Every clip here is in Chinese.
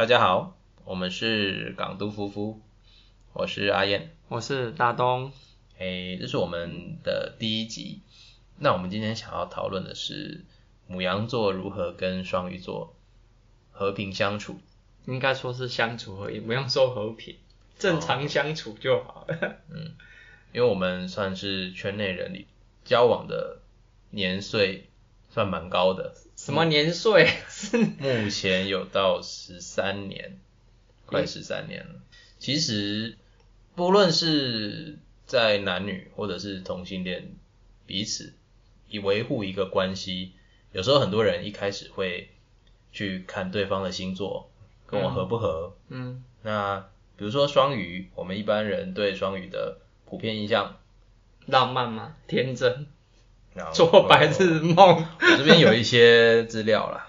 大家好，我们是港都夫妇，我是阿燕，我是大东。诶，这是我们的第一集。那我们今天想要讨论的是母羊座如何跟双鱼座和平相处。应该说是相处而已，不用说和平，正常相处就好了。嗯，因为我们算是圈内人里交往的年岁算蛮高的。什么年岁？目前有到十三年，快十三年了。其实不论是在男女或者是同性恋，彼此以维护一个关系，有时候很多人一开始会去看对方的星座。跟我合不合？嗯，那比如说双鱼，我们一般人对双鱼的普遍印象，浪漫吗？天真，做白日梦。我这边有一些资料啦，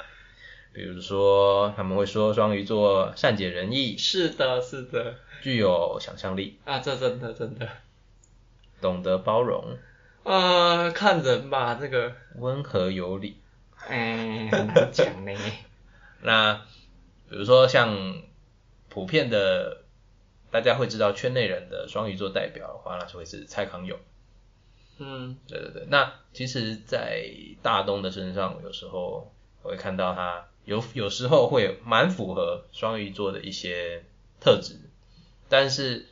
比如说他们会说双鱼座善解人意，是的，是的，具有想象力啊，这真的真的，懂得包容，呃，看人吧，这个温和有礼，哎，很难讲呢，那。比如说像普遍的，大家会知道圈内人的双鱼座代表的话，那就会是蔡康永。嗯，对对对。那其实，在大东的身上，有时候我会看到他有有时候会蛮符合双鱼座的一些特质，但是，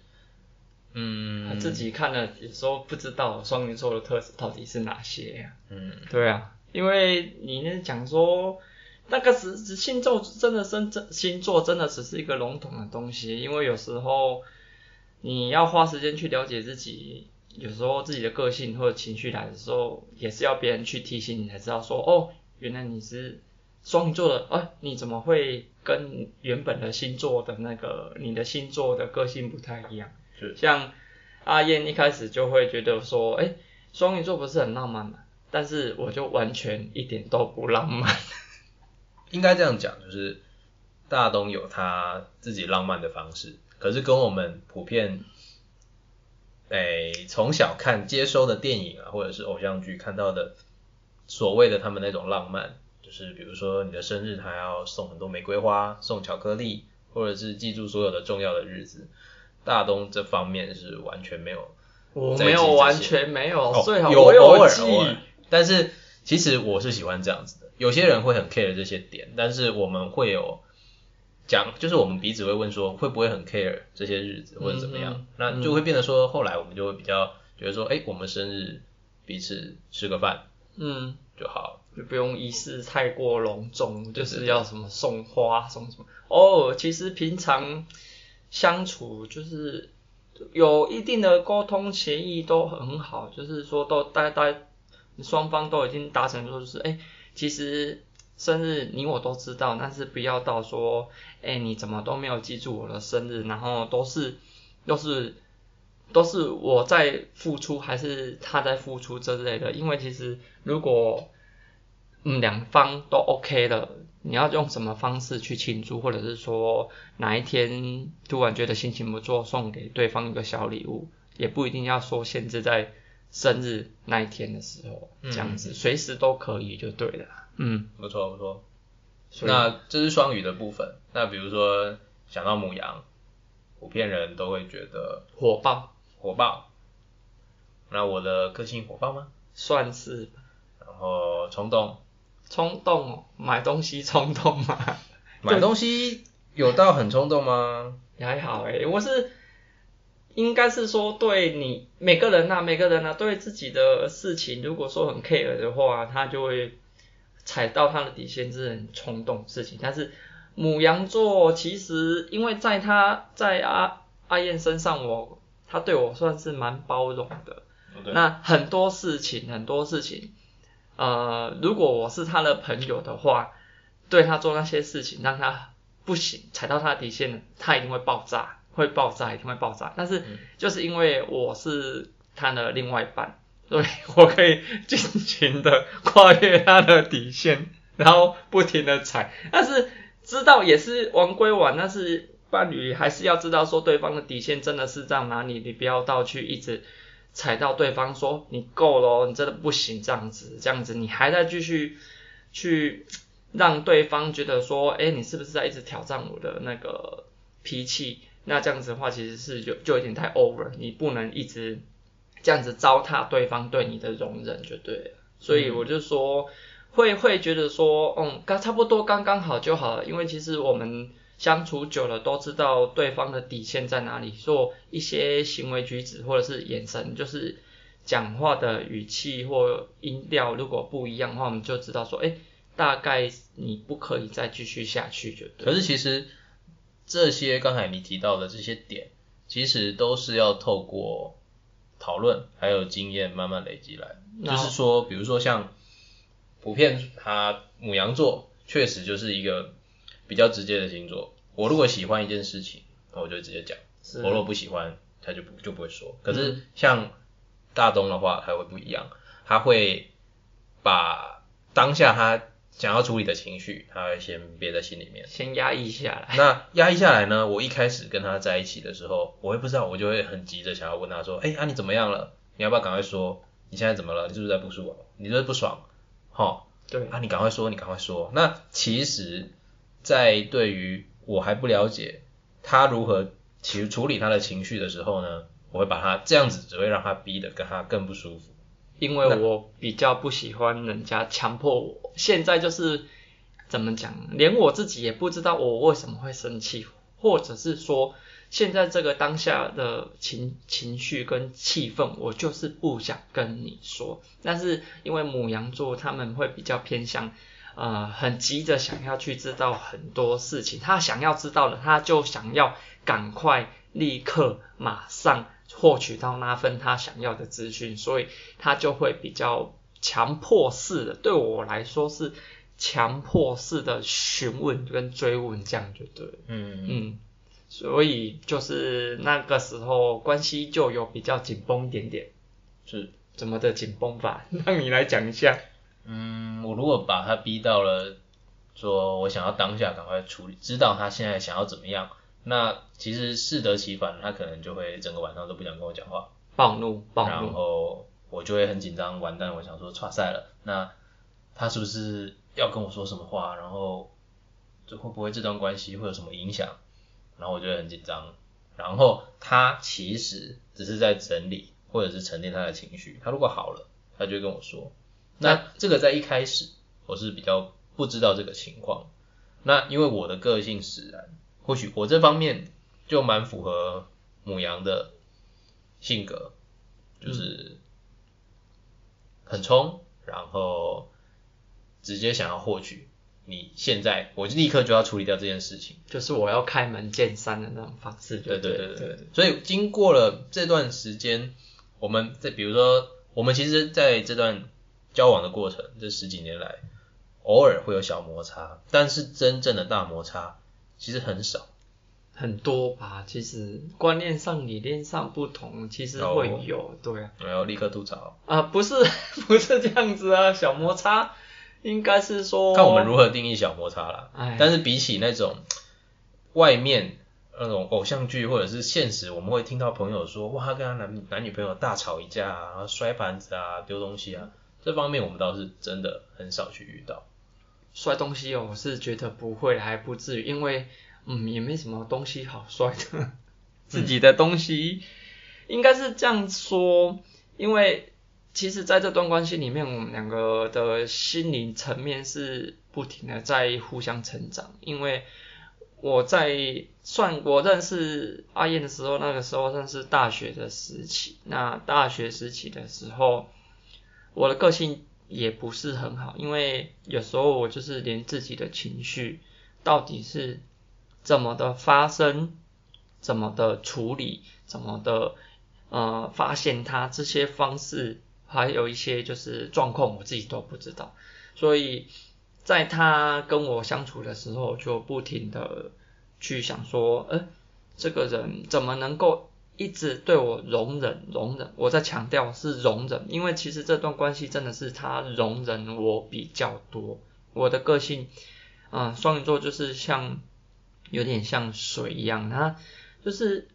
嗯，自己看了有时候不知道双鱼座的特质到底是哪些呀？嗯，对啊，因为你那讲说。那个是星座真的真真星座真的只是一个笼统的东西，因为有时候你要花时间去了解自己，有时候自己的个性或者情绪来的时候，也是要别人去提醒你才知道说，哦，原来你是双鱼座的，哎，你怎么会跟原本的星座的那个你的星座的个性不太一样？是像阿燕一开始就会觉得说，哎，双鱼座不是很浪漫嘛？但是我就完全一点都不浪漫。应该这样讲，就是大东有他自己浪漫的方式，可是跟我们普遍，诶从小看接收的电影啊，或者是偶像剧看到的所谓的他们那种浪漫，就是比如说你的生日他要送很多玫瑰花，送巧克力，或者是记住所有的重要的日子，大东这方面是完全没有，我没有完全没有，最好有偶尔偶尔，但是其实我是喜欢这样子的。有些人会很 care 这些点，但是我们会有讲，就是我们彼此会问说，会不会很 care 这些日子或者怎么样？那就会变得说，后来我们就会比较觉得说，哎，我们生日彼此吃个饭，嗯，就好，就不用仪式太过隆重，就是要什么送花送什么。哦，其实平常相处就是有一定的沟通协议都很好，就是说都大家大家双方都已经达成说，就是哎。其实生日你我都知道，但是不要到说，哎，你怎么都没有记住我的生日，然后都是都是都是我在付出，还是他在付出之类的。因为其实如果嗯两方都 OK 了，你要用什么方式去庆祝，或者是说哪一天突然觉得心情不错，送给对方一个小礼物，也不一定要说限制在。生日那一天的时候，这样子随时都可以就对了。嗯，不错不错。那这是双鱼的部分。那比如说想到母羊，普遍人都会觉得火爆，火爆。那我的个性火爆吗？算是。然后冲动，冲动买东西冲动吗？买东西有到很冲动吗？也还好诶，我是。应该是说，对你每个人呐，每个人呐，对自己的事情，如果说很 care 的话，他就会踩到他的底线，是很冲动事情。但是母羊座其实，因为在他在阿阿燕身上，我他对我算是蛮包容的。那很多事情，很多事情，呃，如果我是他的朋友的话，对他做那些事情，让他不行，踩到他的底线，他一定会爆炸。会爆炸，一定会爆炸。但是就是因为我是他的另外一半，所以我可以尽情的跨越他的底线，然后不停的踩。但是知道也是玩归玩，但是伴侣还是要知道说对方的底线真的是在哪里，你不要到去一直踩到对方说你够了，你真的不行这样子，这样子你还在继续去让对方觉得说，哎，你是不是在一直挑战我的那个脾气？那这样子的话，其实是就就有点太 over，你不能一直这样子糟蹋对方对你的容忍，就对了。所以我就说，会会觉得说，嗯，刚差不多刚刚好就好了，因为其实我们相处久了，都知道对方的底线在哪里，做一些行为举止或者是眼神，就是讲话的语气或音调，如果不一样的话，我们就知道说，哎。大概你不可以再继续下去，就对。可是其实这些刚才你提到的这些点，其实都是要透过讨论还有经验慢慢累积来。就是说，比如说像普遍他母羊座确实就是一个比较直接的星座。我如果喜欢一件事情，那我就直接讲；我如果不喜欢，他就不就不会说。可是像大东的话，他会不一样，他会把当下他。想要处理的情绪，他会先憋在心里面，先压抑下来。那压抑下来呢？我一开始跟他在一起的时候，我也不知道，我就会很急着想要问他说：“哎，啊你怎么样了？你要不要赶快说？你现在怎么了？你是不是在不舒服？你是不是不爽？哈，对啊，你赶快说，你赶快说。那其实，在对于我还不了解他如何其实处理他的情绪的时候呢，我会把他这样子，只会让他逼得跟他更不舒服。因为我比较不喜欢人家强迫我，现在就是怎么讲，连我自己也不知道我为什么会生气，或者是说现在这个当下的情情绪跟气氛，我就是不想跟你说。但是因为母羊座他们会比较偏向，呃，很急着想要去知道很多事情，他想要知道了，他就想要赶快立刻马上。获取到那份他想要的资讯，所以他就会比较强迫式的，对我来说是强迫式的询问跟追问，这样就对。嗯嗯，所以就是那个时候关系就有比较紧绷一点点。是怎么的紧绷法？让你来讲一下。嗯，我如果把他逼到了，说我想要当下赶快处理，知道他现在想要怎么样。那其实适得其反，他可能就会整个晚上都不想跟我讲话，暴怒，暴怒，然后我就会很紧张，完蛋，我想说，差赛了，那他是不是要跟我说什么话，然后这会不会这段关系会有什么影响？然后我就会很紧张，然后他其实只是在整理或者是沉淀他的情绪，他如果好了，他就跟我说，那这个在一开始我是比较不知道这个情况，那因为我的个性使然。或许我这方面就蛮符合母羊的性格，就是很冲，然后直接想要获取你现在，我立刻就要处理掉这件事情，就是我要开门见山的那种方式。对对对对。所以经过了这段时间，我们在比如说，我们其实在这段交往的过程，这十几年来，偶尔会有小摩擦，但是真正的大摩擦。其实很少，很多吧。其实观念上、理念上不同，其实会有，对啊。没有立刻吐槽啊，不是 不是这样子啊，小摩擦应该是说看我们如何定义小摩擦啦。但是比起那种外面那种偶像剧或者是现实，我们会听到朋友说，哇，他跟他男男女朋友大吵一架啊，摔盘子啊，丢东西啊，这方面我们倒是真的很少去遇到。摔东西哦，我是觉得不会，还不至于，因为嗯也没什么东西好摔的，自己的东西应该是这样说，因为其实在这段关系里面，我们两个的心灵层面是不停的在互相成长，因为我在算我认识阿燕的时候，那个时候算是大学的时期，那大学时期的时候，我的个性。也不是很好，因为有时候我就是连自己的情绪到底是怎么的发生、怎么的处理、怎么的呃发现它这些方式，还有一些就是状况，我自己都不知道。所以在他跟我相处的时候，就不停的去想说，呃，这个人怎么能够？一直对我容忍容忍，我在强调是容忍，因为其实这段关系真的是他容忍我比较多。我的个性，啊，双鱼座就是像有点像水一样，它就是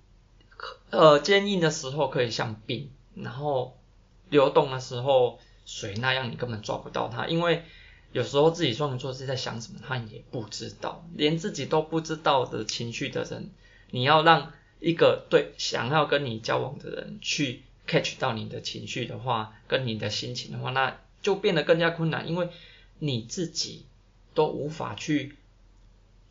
呃坚硬的时候可以像冰，然后流动的时候水那样，你根本抓不到它，因为有时候自己双鱼座是在想什么，他也不知道，连自己都不知道的情绪的人，你要让一个对想要跟你交往的人去 catch 到你的情绪的话，跟你的心情的话，那就变得更加困难，因为你自己都无法去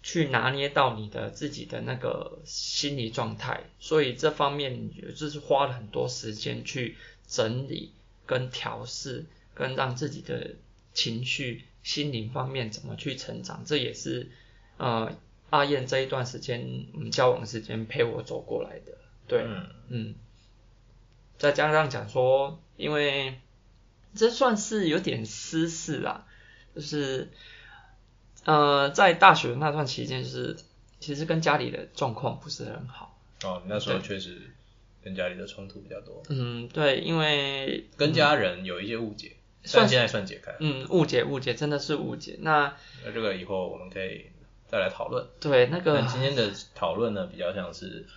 去拿捏到你的自己的那个心理状态，所以这方面就是花了很多时间去整理、跟调试、跟让自己的情绪、心灵方面怎么去成长，这也是呃阿燕这一段时间我们交往时间陪我走过来的。对，嗯嗯，再加上讲说，因为这算是有点私事啦，就是呃，在大学那段期间，就是其实跟家里的状况不是很好。哦，你那时候确实跟家里的冲突比较多，嗯，对，因为跟家人有一些误解，算但现在算解开。嗯误解误解真的是误解。那那这个以后我们可以再来讨论。对那个今天的讨论呢，比较像是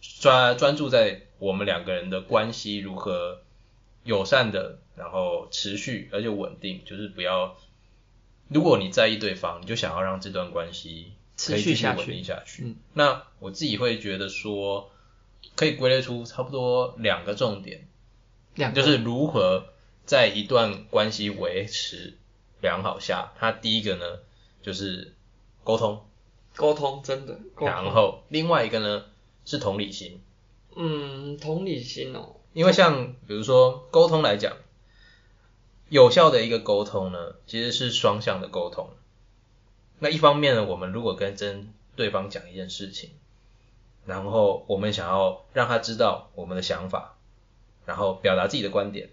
专专注在我们两个人的关系如何友善的，然后持续而且稳定，就是不要，如果你在意对方，你就想要让这段关系可以继续持续下去稳定下去。嗯那我自己会觉得说，可以归类出差不多两个重点，两个就是如何在一段关系维持良好下，它第一个呢就是沟通，沟通真的沟通。然后另外一个呢是同理心，嗯同理心哦，因为像比如说沟通来讲，有效的一个沟通呢，其实是双向的沟通。那一方面呢，我们如果跟真对方讲一件事情，然后我们想要让他知道我们的想法，然后表达自己的观点，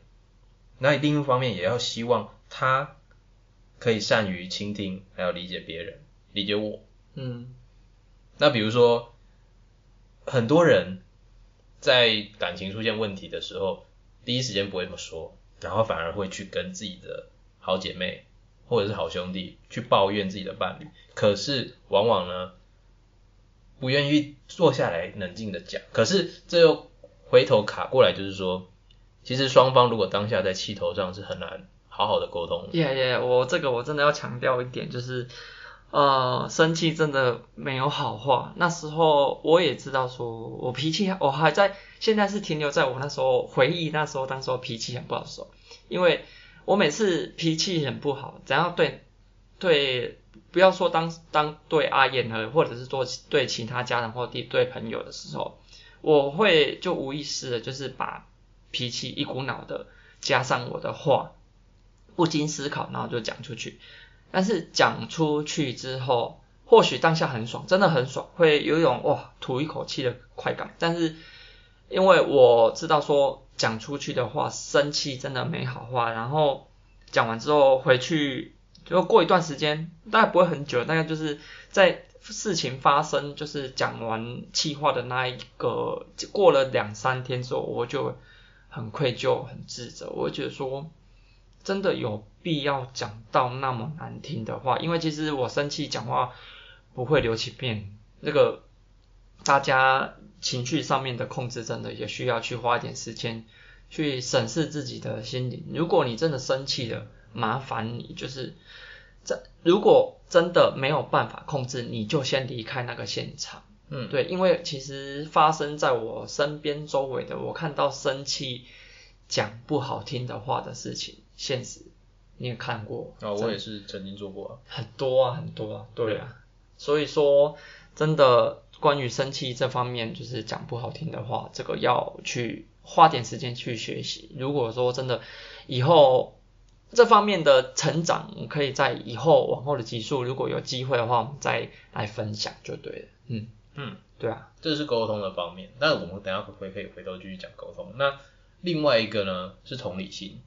那另一方面也要希望他可以善于倾听，还有理解别人，理解我。嗯那比如说，很多人在感情出现问题的时候，第一时间不会这么说，然后反而会去跟自己的好姐妹或者是好兄弟去抱怨自己的伴侣，可是往往呢，不愿意坐下来冷静的讲，可是这又回头卡过来，就是说，其实双方如果当下在气头上是很难好好的沟通的。耶耶，我这个我真的要强调一点，就是呃，生气真的没有好话。那时候我也知道说，我脾气我还在，现在是停留在我那时候回忆那时候，当时候脾气很不好受，因为我每次脾气很不好，只要对对，不要说当当对阿燕和或者是做对其他家人或对对朋友的时候，我会就无意识的，就是把脾气一股脑的加上我的话，不经思考，然后就讲出去。但是讲出去之后，或许当下很爽，真的很爽，会有一种哇吐一口气的快感。但是因为我知道说讲出去的话，生气真的没好话，然后讲完之后回去，就过一段时间，大概不会很久，大概就是在事情发生，就是讲完气话的那一个，过了两三天之后，我就很愧疚、很自责，我会觉得说。真的有必要讲到那么难听的话？因为其实我生气讲话不会留情面，那个大家情绪上面的控制，真的也需要去花一点时间去审视自己的心理。如果你真的生气了，麻烦你就是这，如果真的没有办法控制，你就先离开那个现场。嗯，对，因为其实发生在我身边周围的，我看到生气讲不好听的话的事情，现实你也看过啊、我也是曾经做过啊。很多啊，很多啊，对啊，所以说真的关于生气这方面，就是讲不好听的话，这个要去花点时间去学习。如果说真的以后这方面的成长，可以在以后往后的集数，如果有机会的话，我们再来分享就对了。嗯嗯，对啊，这是沟通的方面。那我们等一下回可以回头继续讲沟通。那另外一个呢是同理心，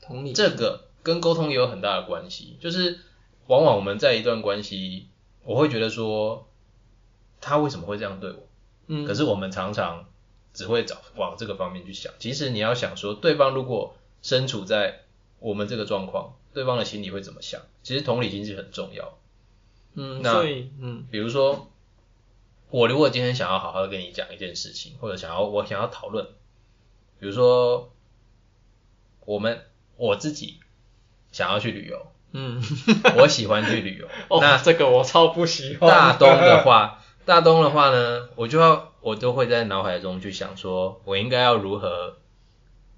同理这个跟沟通也有很大的关系。就是往往我们在一段关系，我会觉得说他为什么会这样对我？嗯，可是我们常常只会找往这个方面去想。其实你要想说，对方如果身处在我们这个状况，对方的心里会怎么想？其实同理心是很重要。嗯，那所以嗯比如说，我如果今天想要好好的跟你讲一件事情，或者想要我想要讨论，比如说我们我自己想要去旅游，嗯，我喜欢去旅游。哦，那这个我超不喜欢。大东的话，大东的话呢，我就要我都会在脑海中去想说，我应该要如何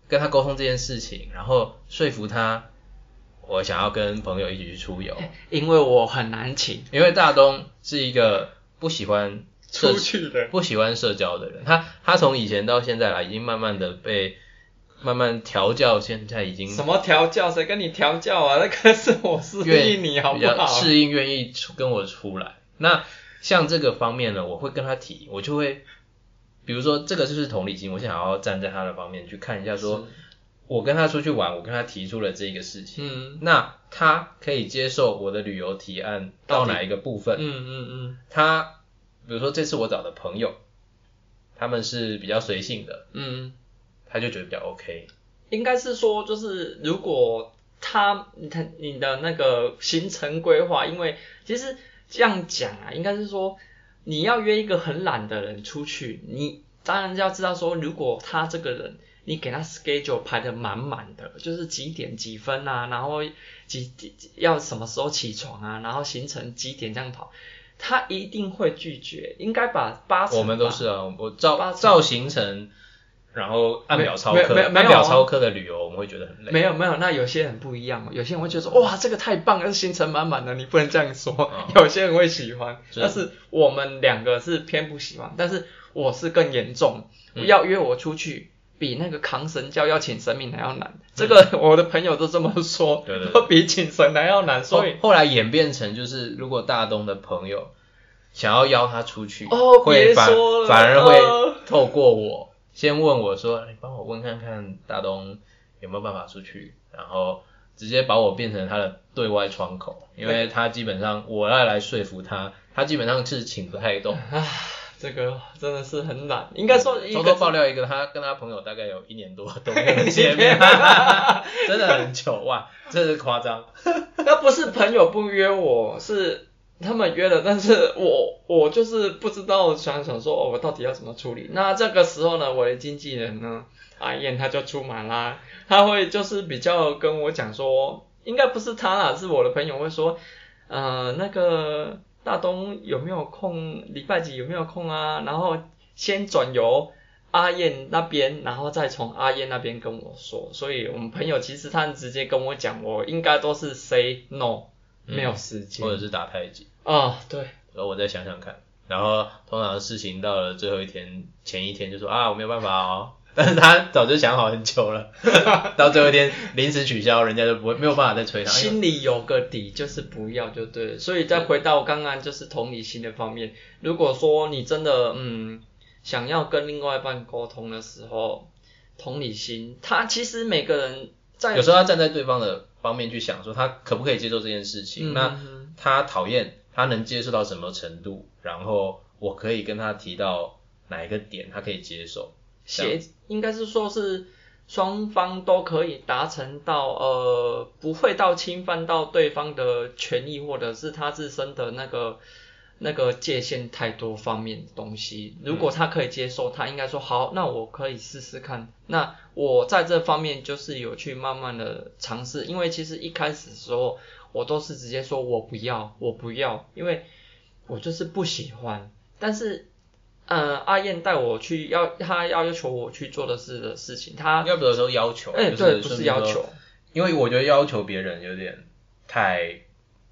跟他沟通这件事情，然后说服他，我想要跟朋友一起去出游。因为我很难请因为大东是一个不喜欢社出去的。不喜欢社交的人，他他从以前到现在来，已经慢慢的被慢慢调教，现在已经什么调教？谁跟你调教啊？那个是我适愿应你好不好？适应，愿意出跟我出来。那像这个方面呢，我会跟他提，我就会，比如说这个就是同理心，我想要站在他的方面去看一下说，我跟他出去玩，我跟他提出了这个事情，嗯那他可以接受我的旅游提案到哪一个部分？嗯嗯嗯他比如说这次我找的朋友，他们是比较随性的，嗯，他就觉得比较 OK。应该是说，就是如果他他你的那个行程规划，因为其实这样讲啊，应该是说你要约一个很懒的人出去，你当然要知道说，如果他这个人。你给他 schedule 排的满满的，就是几点几分啊，然后几几要什么时候起床啊，然后行程几点这样跑，他一定会拒绝。应该把八成我们都是啊，我八照照行程，然后按表操课，没有没有啊按表操课的旅游，我们会觉得很累。没有没有，那有些人不一样哦，有些人会觉得说哇这个太棒了，行程满满的，你不能这样说。哦有些人会喜欢，但是我们两个是偏不喜欢，但是我是更严重，嗯要约我出去。比那个扛神教要请神明还要难，这个我的朋友都这么说，嗯 对对对都比请神还要难，所以后后来演变成就是，如果大东的朋友想要邀他出去，哦会反而会呃透过我先问我说，你帮我问看看大东有没有办法出去，然后直接把我变成他的对外窗口，因为他基本上我要来说服他，他基本上是请不太动。唉，这个真的是很懒，应该说偷偷爆料一个，他跟他朋友大概有一年多都没有见面，真的很久哇，真是夸张。那不是朋友不约我，是他们约了，但是我我就是不知道想想说，哦，我到底要怎么处理。那这个时候呢，我的经纪人呢，阿燕他就出马啦，他会就是比较跟我讲说，应该不是他啦，是我的朋友会说，呃，那个大东有没有空？礼拜几有没有空啊？然后先转由。阿燕那边，然后再从阿燕那边跟我说，所以我们朋友其实他直接跟我讲，我应该都是 say no，、没有时间或者是打太极，啊，对，然后我再想想看，然后通常事情到了最后一天前一天就说啊我没有办法哦，但是他早就想好很久了，到最后一天临时取消，人家就不会没有办法再催他。心里有个底，就是不要就对了。所以再回到刚刚就是同理心的方面，如果说你真的嗯想要跟另外一半沟通的时候，同理心，他其实每个人在有时候他站在对方的方面去想，说他可不可以接受这件事情，嗯那嗯他讨厌他能接受到什么程度，然后我可以跟他提到哪一个点他可以接受。协应该是说是双方都可以达成到呃不会到侵犯到对方的权益或者是他自身的那个那个界限太多方面的东西。如果他可以接受，他应该说好，那我可以试试看。那我在这方面就是有去慢慢的尝试，因为其实一开始的时候我都是直接说我不要，我不要，因为我就是不喜欢，但是。呃，阿燕带我去要，他要要求我去做的事的事情，他要不有时候要求，哎、就是对，不是要求，因为我觉得要求别人有点太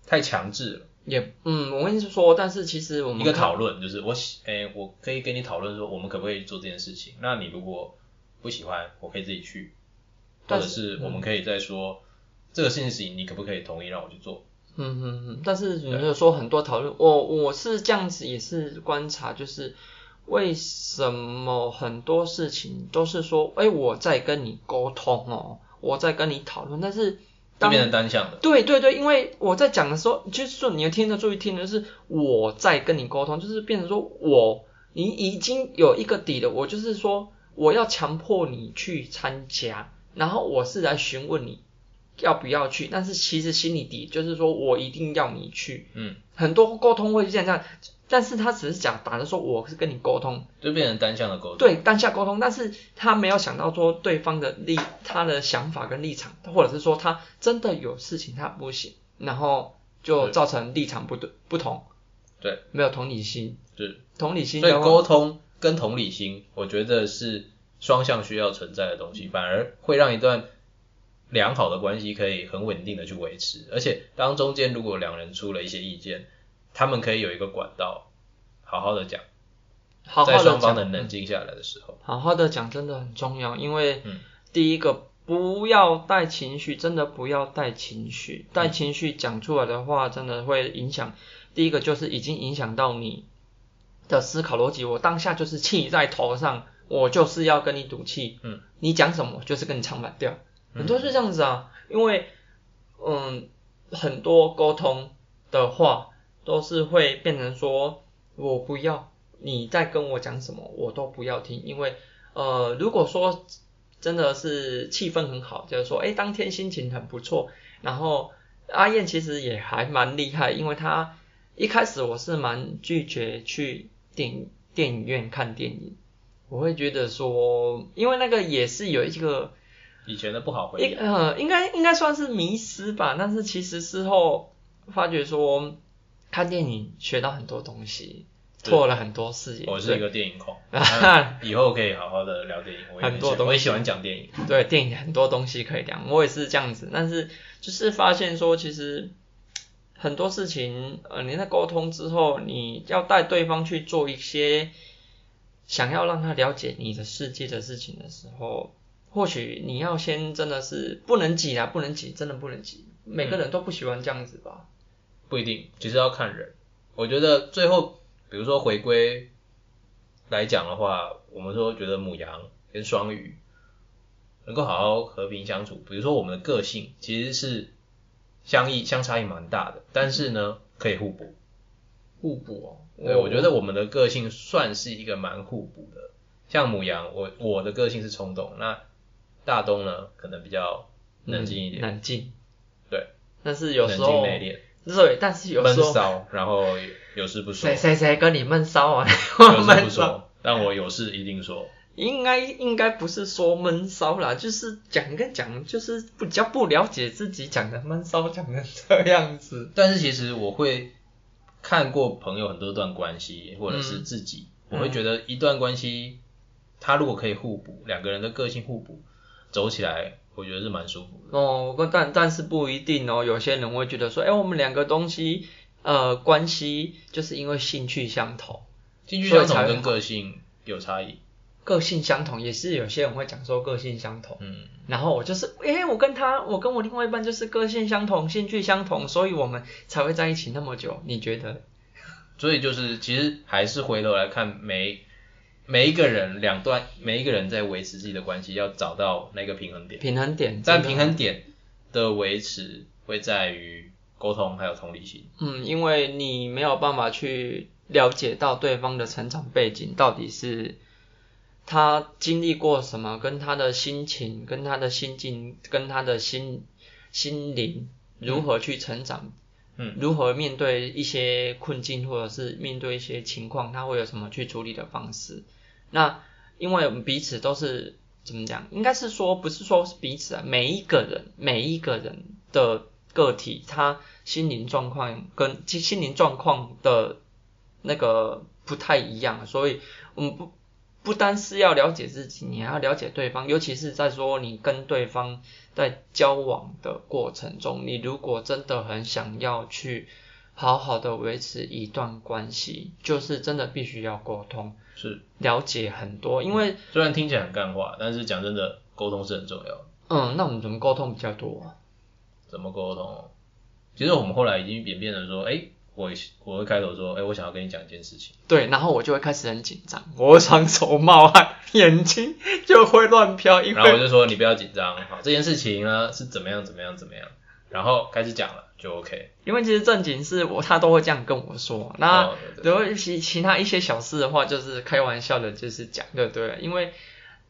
太强制了。也嗯，我跟你说，但是其实我们一个讨论就是我喜，哎、我可以跟你讨论说我们可不可以做这件事情。那你如果不喜欢，我可以自己去，或者是是我们可以再说、这个事情你可不可以同意让我去做？嗯嗯嗯，但是有没有说很多讨论？我我是这样子，也是观察，就是为什么很多事情都是说，哎、我在跟你沟通哦，我在跟你讨论，但是当变成单向的。对对对，因为我在讲的时候，就是说你要听得注意听的是我在跟你沟通，就是变成说我你已经有一个底了，我就是说我要强迫你去参加，然后我是来询问你要不要去，但是其实心里底就是说我一定要你去，嗯，很多沟通会是这样这样，但是他只是讲打着说我是跟你沟通，就变成单向的沟通。对单向沟通，但是他没有想到说对方的立他的想法跟立场，或者是说他真的有事情他不行，然后就造成立场不对不同，对，没有同理心，对，同理心所以沟通跟同理心，我觉得是双向需要存在的东西，反而会让一段良好的关系可以很稳定的去维持。而且当中间如果两人出了一些意见，他们可以有一个管道，好好的讲，好好的在双方讲能冷静下来的时候，好好的讲真的很重要，因为嗯。第一个不要带情绪，真的不要带情绪，带嗯情绪讲出来的话，真的会影响。第一个就是已经影响到你的思考逻辑，我当下就是气在头上，我就是要跟你赌气，嗯，你讲什么就是跟你唱反调，嗯很多是这样子啊，因为嗯，很多沟通的话都是会变成说我不要你在跟我讲什么，我都不要听，因为呃，如果说真的是气氛很好，就是说，哎，当天心情很不错，然后阿燕其实也还蛮厉害，因为她一开始我是蛮拒绝去电电影院看电影，我会觉得说，因为那个也是有一个以前的不好回忆，呃，应该应该算是迷失吧，但是其实事后发觉说，看电影学到很多东西，对。拓了很多视野。我是一个电影控，以后可以好好的聊电影，我也很多东西喜我也喜欢讲电影，对电影很多东西可以聊，我也是这样子，但是就是发现说，其实很多事情，呃，你在沟通之后，你要带对方去做一些想要让他了解你的世界的事情的时候，或许你要先真的是不能挤啊，不能挤，真的不能挤，每个人都不喜欢这样子吧。不一定，其实要看人。我觉得最后，比如说回归来讲的话，我们说觉得母羊跟双鱼能够好好和平相处，比如说我们的个性其实是相异相差异蛮大的，但是呢可以互补。互补哦，对，我觉得我们的个性算是一个蛮互补的。像母羊，我我的个性是冲动，那大东呢可能比较冷静一点，嗯冷静，对，但是有冷时候静内敛，对，但是有闷时候骚，然后有事不说谁，谁谁跟你闷骚啊？有事闷骚。不说，但我有事一定说。应该应该不是说闷骚啦，就是讲跟讲，就是比较不了解自己讲的闷骚讲成这样子。但是其实我会看过朋友很多段关系，或者是嗯自己，我会觉得一段关系，他如果可以互补，两个人的个性互补，走起来，我觉得是蛮舒服的。哦，但但是不一定哦，有些人会觉得说，哎，我们两个东西呃关系就是因为兴趣相同，兴趣相同跟个性有差异，个性相同，也是有些人会讲说个性相同。嗯，然后我就是，哎，我跟他，我跟我另外一半就是个性相同，兴趣相同，所以我们才会在一起那么久。你觉得？所以就是其实还是回头来看每每一个人两段，每一个人在维持自己的关系，要找到那个平衡点。平衡点，但平衡点的维持会在于沟通还有同理心。嗯，因为你没有办法去了解到对方的成长背景到底是他经历过什么，跟他的心情、跟他的心境、跟他的心心灵如何去成长，嗯，如何面对一些困境或者是面对一些情况，他会有什么去处理的方式？那因为我们彼此都是怎么讲？应该是说不是说是彼此啊，每一个人每一个人的个体，他心灵状况跟心心灵状况的那个不太一样，所以我们不不单是要了解自己，你还要了解对方，尤其是在说你跟对方在交往的过程中，你如果真的很想要去好好的维持一段关系，就是真的必须要沟通，是，了解很多，因为虽然听起来很干话，但是讲真的，沟通是很重要的。嗯，那我们怎么沟通比较多啊？怎么沟通？其实我们后来已经演变成说，哎、我我会开头说，哎、我想要跟你讲一件事情。对，然后我就会开始很紧张，我会双手冒汗，眼睛就会乱飘，因为然后我就说你不要紧张，好，这件事情呢是怎么样怎么样怎么样，然后开始讲了就 OK。因为其实正经是我他都会这样跟我说，那哦对对如果其其他一些小事的话，就是开玩笑的，就是讲，对不对？因为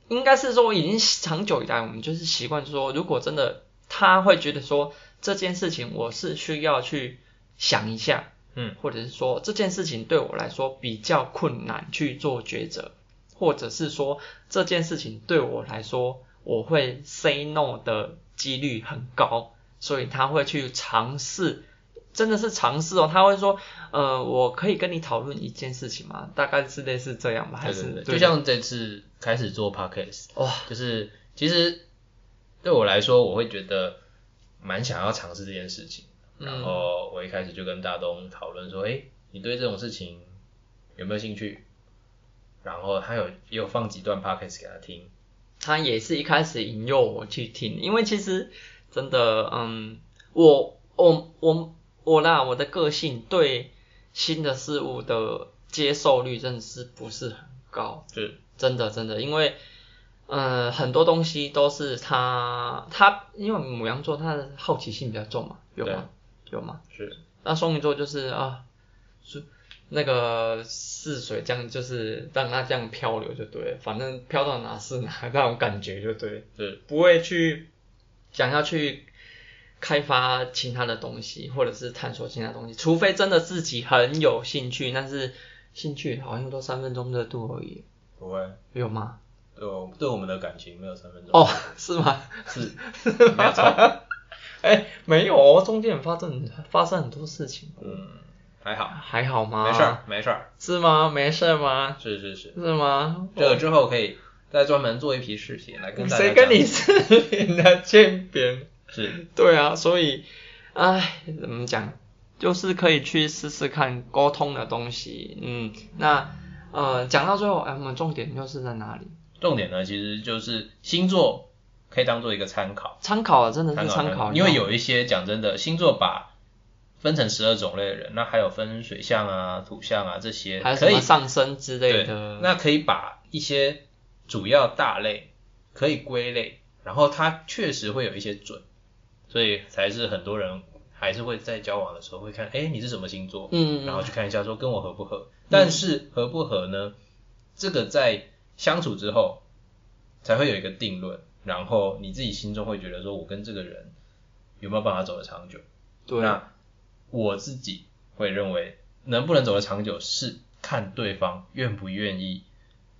应该是说已经长久以来，我们就是习惯说，如果真的他会觉得说这件事情我是需要去想一下，嗯，或者是说这件事情对我来说比较困难去做抉择，或者是说这件事情对我来说我会 say no 的几率很高，所以他会去尝试，真的是尝试哦。他会说，呃，我可以跟你讨论一件事情吗？大概是类似这样吧，还是就像这次开始做 podcast，哇，就是其实对我来说，我会觉得蛮想要尝试这件事情。然后我一开始就跟大东讨论说，哎，你对这种事情有没有兴趣？然后他有也有放几段 podcast 给他听，他也是一开始引诱我去听，因为其实真的，嗯，我我我我啦，我的个性对新的事物的接受率真的是不是很高，是真的真的，因为嗯很多东西都是他他因为母羊座他的好奇心比较重嘛，有吗？有吗？是，那双鱼座就是啊是。那个似水这样，就是让它这样漂流就对，反正漂到哪是哪 那种感觉就对，对，不会去想要去开发其他的东西，或者是探索其他东西，除非真的自己很有兴趣，但是兴趣好像都三分钟热度而已。不会，有吗？对，对我们的感情没有三分钟。哦，是吗？是，没错。哎，没有，中间发生发生很多事情。嗯。还好，还好吗？没事儿，没事儿，是吗？没事吗？是是是，是吗？这个之后可以再专门做一批视频来跟大家谁跟你视频的见边？是，对啊，所以，唉，怎么讲？就是可以去试试看沟通的东西。嗯，那呃，讲到最后，哎，我们重点又是在哪里？重点呢，其实就是星座可以当做一个参考。参考啊，真的是参考。因为有一些讲真的，星座把分成十二种类的人，那还有分水象啊、土象啊这些还，可以上升之类的。那可以把一些主要大类可以归类，然后它确实会有一些准，所以才是很多人还是会在交往的时候会看，哎，你是什么星座？嗯，然后去看一下说跟我合不合。但是合不合呢？这个在相处之后才会有一个定论，然后你自己心中会觉得说我跟这个人有没有办法走得长久？对。那我自己会认为，能不能走得长久是看对方愿不愿意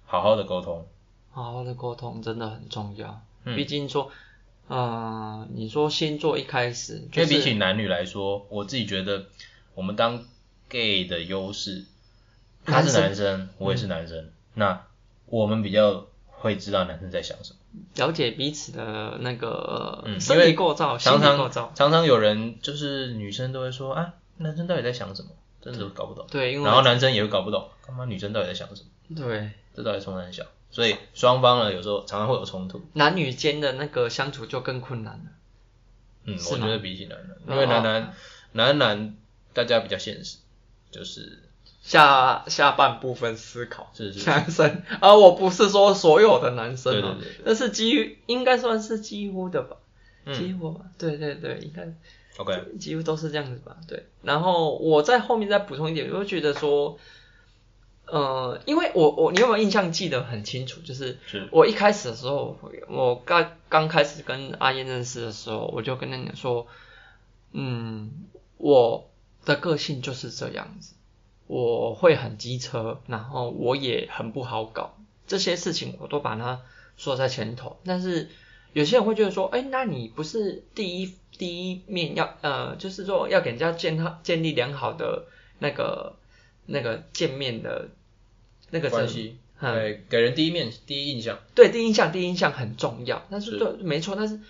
好好的沟通。好好的沟通真的很重要。毕竟说，呃，你说星座一开始，因为比起男女来说，我自己觉得我们当 gay 的优势，他是男生，我也是男生，那我们比较会知道男生在想什么，了解彼此的那个身体构造、心理构造。常常有人就是女生都会说啊，男生到底在想什么？真的搞不懂。对，然后男生也会搞不懂，他妈女生到底在想什么？对，这到底从哪想？所以双方呢，有时候常常会有冲突。男女间的那个相处就更困难了。嗯，我觉得比起男人，因为男男男男大家比较现实，就是。下下半部分思考，是是男生，而我不是说所有的男生啊，但是几乎应该算是几乎的吧，几乎吧，对对对，应该，OK，几乎都是这样子吧，对。然后我在后面再补充一点，我就觉得说，呃，因为我我你有没有印象记得很清楚，就是我一开始的时候，我刚刚开始跟阿燕认识的时候，我就跟他讲说，嗯，我的个性就是这样子。我会很机车，然后我也很不好搞，这些事情我都把它说在前头。但是有些人会觉得说，哎，那你不是第一第一面要呃，就是说要给人家建好建立良好的那个那个见面的那个关系，对，给人第一面第一印象，对，第一印象第一印象很重要。但是对，没错，但是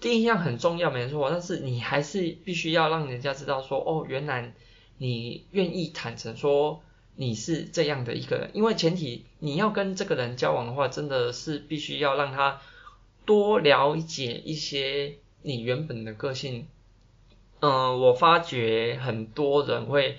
第一印象很重要，没错。但是你还是必须要让人家知道说，哦，原来。你愿意坦诚说你是这样的一个人，因为前提你要跟这个人交往的话，真的是必须要让他多了解一些你原本的个性。嗯，我发觉很多人会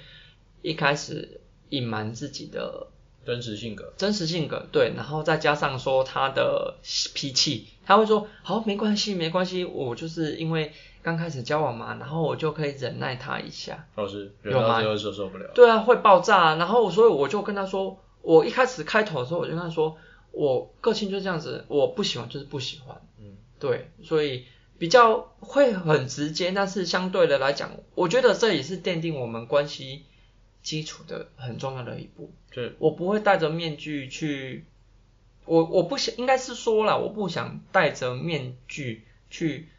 一开始隐瞒自己的真实性格，真实性格对，然后再加上说他的脾气，他会说好没关系没关系，我就是因为。刚开始交往嘛，然后我就可以忍耐他一下。老师，忍到最后受受不了。对啊，会爆炸。然后所以我就跟他说，我一开始开头的时候我就跟他说，我个性就是这样子，我不喜欢就是不喜欢。嗯，对，所以比较会很直接，但是相对的来讲，我觉得这也是奠定我们关系基础的很重要的一步。是，我不会戴着面具去，我我不想，应该是说了，我不想戴着面具去。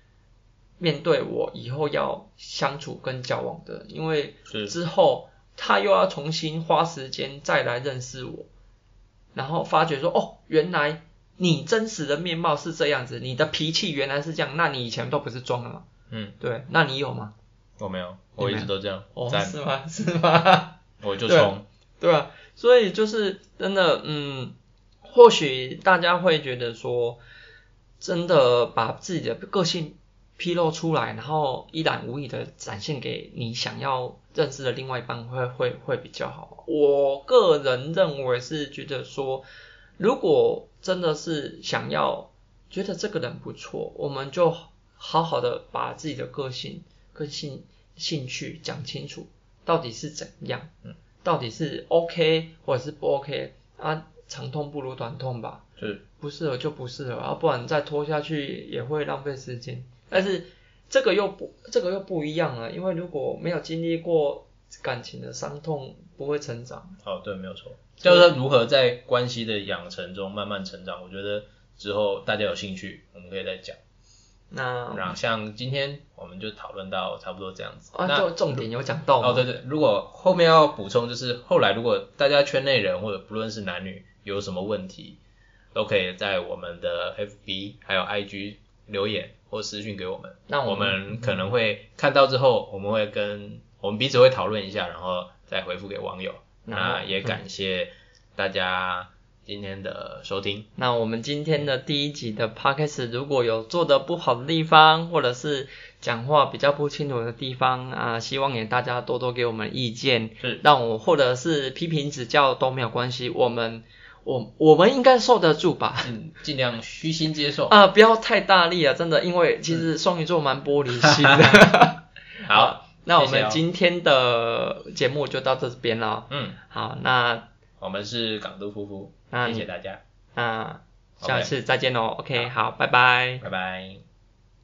面对我以后要相处跟交往的，因为之后他又要重新花时间再来认识我，然后发觉说，哦，原来你真实的面貌是这样子，你的脾气原来是这样，那你以前都不是装的吗？嗯，对，那你有吗？我没有，我一直都这样，哦，是吗？是吗？我就对冲，对啊，所以就是真的，嗯，或许大家会觉得说，真的把自己的个性披露出来，然后一览无遗的展现给你想要认识的另外一半会会会比较好。我个人认为是觉得说，如果真的是想要觉得这个人不错，我们就好好的把自己的个性跟兴兴趣讲清楚，到底是怎样，嗯，到底是 OK 或者是不 OK 啊？长痛不如短痛吧，是不适合就不适合啊，不然再拖下去也会浪费时间。但是这个又不，这个又不一样了，因为如果没有经历过感情的伤痛，不会成长。哦，对，没有错，就是如何在关系的养成中慢慢成长，我觉得之后大家有兴趣，我们可以再讲。那然后像今天我们就讨论到差不多这样子。啊，那重重点有讲到哦，对对，如果后面要补充，就是后来如果大家圈内人或者不论是男女有什么问题，都可以在我们的 FB 还有 IG 留言或私讯给我们。那我们们可能会看到之后，我们会跟我们彼此会讨论一下，然后再回复给网友。那也感谢大家今天的收听。那我们今天的第一集的 podcast 如果有做的不好的地方，或者是讲话比较不清楚的地方啊，希望也大家多多给我们意见，是让我或者是批评指教都没有关系，我们我我们应该受得住吧？尽尽量虚心接受。啊，不要太大力啊，真的，因为其实双鱼座蛮玻璃心的。好，那我们今天的节目就到这边了。嗯，好，那我们是港都夫妇，谢谢大家，那下次再见喽。OK，好，拜拜。拜拜。